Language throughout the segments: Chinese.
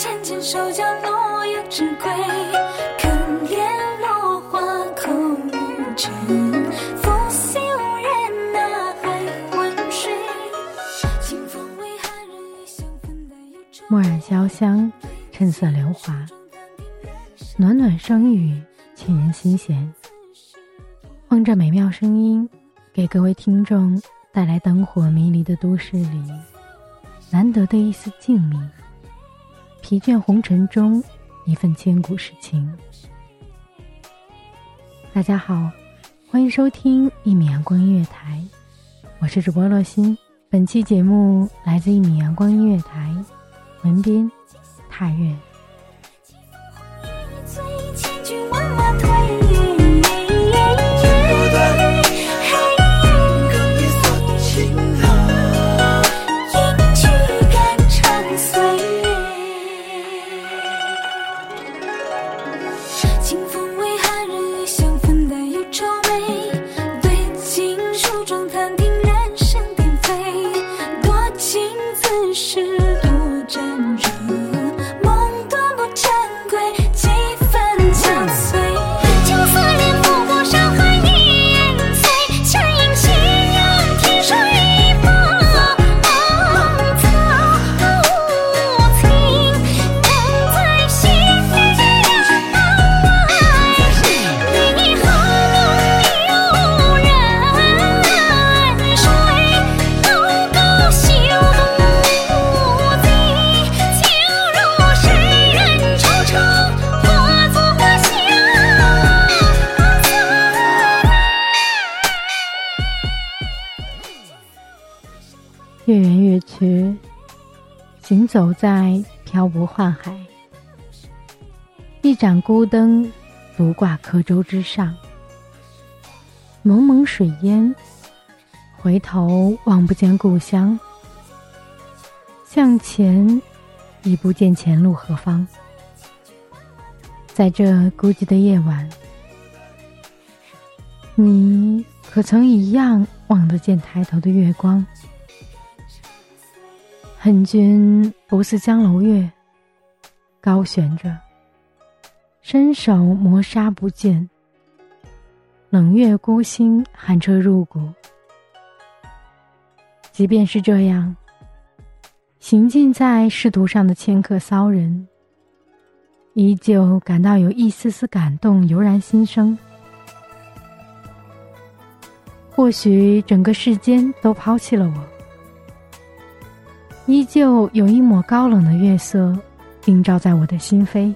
针浅浅手脚落叶知归。墨染潇湘，趁色流华，暖暖声语，沁人心弦。望着美妙声音，给各位听众带来灯火迷离的都市里难得的一丝静谧。疲倦红尘中，一份千古诗情。大家好，欢迎收听一米阳光音乐台，我是主播洛心。本期节目来自一米阳光音乐台，文编踏月。月圆月缺，行走在漂泊宦海，一盏孤灯独挂客舟之上，蒙蒙水烟，回头望不见故乡，向前已不见前路何方。在这孤寂的夜晚，你可曾一样望得见抬头的月光？恨君不似江楼月，高悬着，伸手磨砂不见。冷月孤星，寒彻入骨。即便是这样，行进在仕途上的迁客骚人，依旧感到有一丝丝感动油然心生。或许整个世间都抛弃了我。依旧有一抹高冷的月色，映照在我的心扉。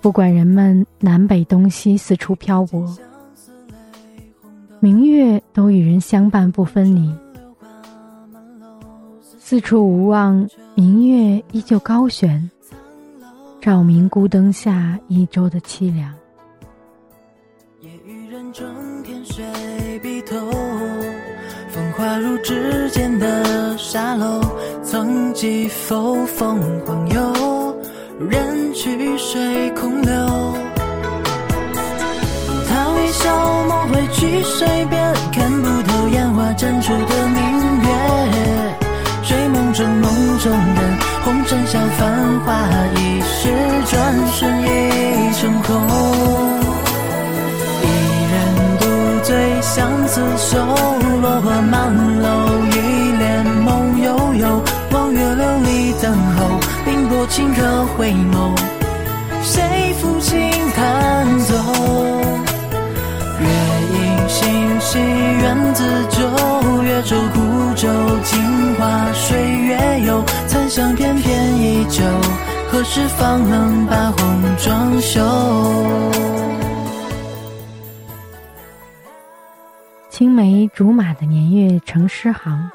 不管人们南北东西四处漂泊，明月都与人相伴不分离。四处无望，明月依旧高悬，照明孤灯下一周的凄凉。风化入指尖的沙漏，曾几否疯狂游，人去水空冰波清客回眸，谁抚琴弹奏？月影星稀，缘自旧，月舟孤舟，镜花水月游，残香翩翩依旧，何时方能把红妆休？青梅竹马的年月成诗行，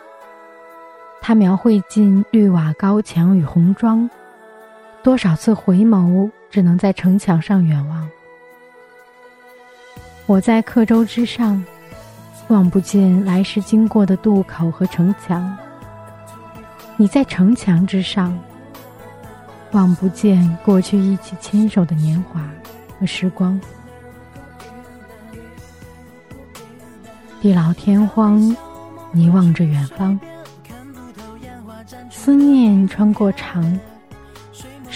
他描绘尽绿瓦高墙与红妆，多少次回眸，只能在城墙上远望。我在客舟之上，望不见来时经过的渡口和城墙；你在城墙之上，望不见过去一起牵手的年华和时光。地老天荒，你望着远方，思念穿过长，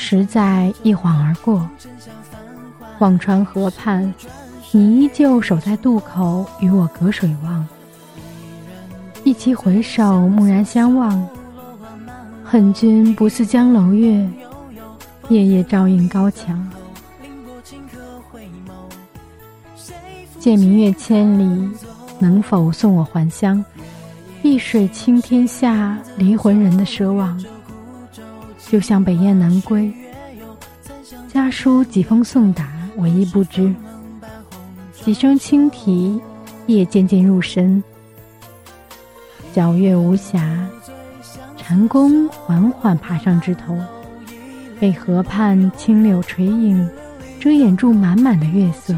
实在一晃而过。忘川河畔，你依旧守在渡口，与我隔水望。一起回首，蓦然相望。恨君不似江楼月，夜夜照映高墙。借明月千里，能否送我还乡？碧水倾天下，离魂人的奢望。就像北雁南归，家书几封送达，我亦不知。几声轻啼，夜渐渐入深。皎月无暇，蟾宫缓缓爬上枝头，被河畔青柳垂影遮掩住满满的月色，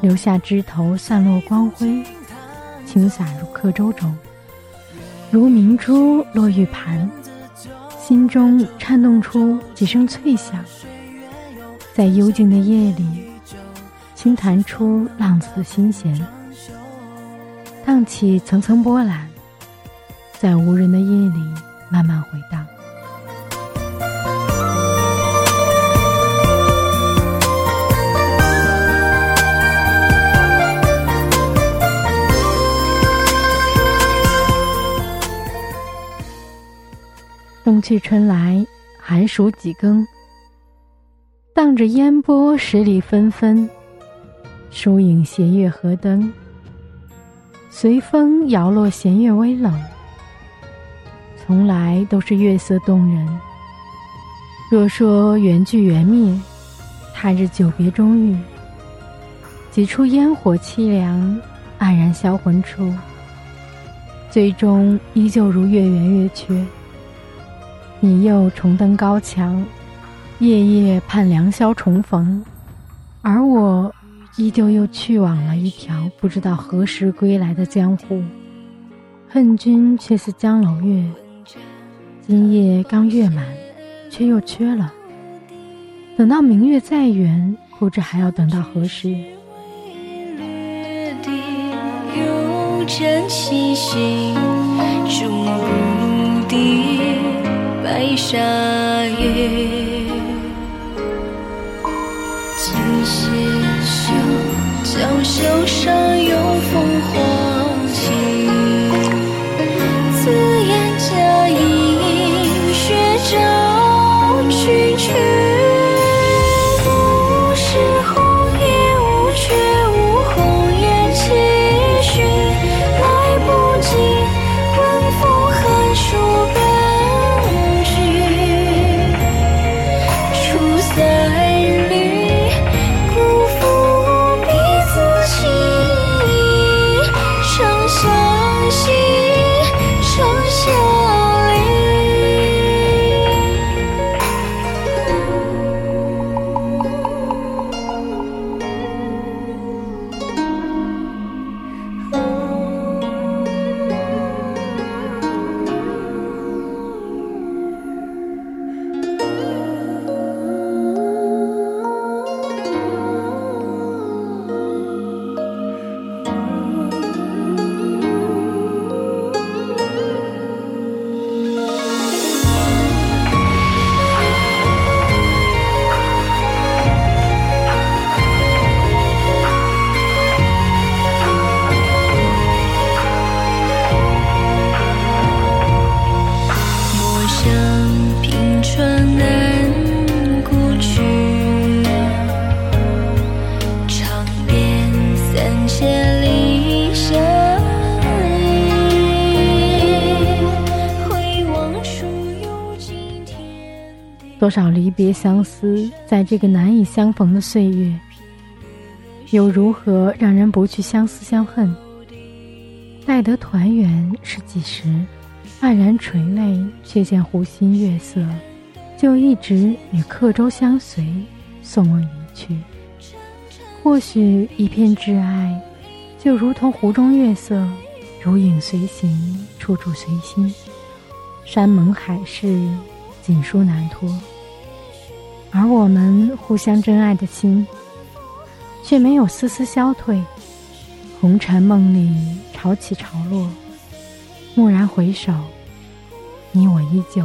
留下枝头散落光辉，轻洒入客舟中，如明珠落玉盘，心中颤动出几声脆响，在幽静的夜里。轻弹出浪子的心弦，荡起层层波澜，在无人的夜里慢慢回荡。冬去春来，寒暑几更，荡着烟波，十里纷纷。疏影斜月河灯，随风摇落，弦月微冷。从来都是月色动人。若说缘聚缘灭，他日久别终遇。几处烟火凄凉，黯然销魂处。最终依旧如月圆月缺。你又重登高墙，夜夜盼良宵重逢，而我。依旧又去往了一条不知道何时归来的江湖，恨君却似江楼月，今夜刚月满，却又缺了。等到明月再圆，不知还要等到何时。有真细心，终不敌白沙月。今夕。江袖上有风多少离别相思，在这个难以相逢的岁月，又如何让人不去相思相恨？待得团圆是几时？黯然垂泪，却见湖心月色，就一直与客舟相随，送我一去。或许一片挚爱，就如同湖中月色，如影随形，处处随心。山盟海誓。锦书难托，而我们互相真爱的心，却没有丝丝消退。红尘梦里潮起潮落，蓦然回首，你我依旧。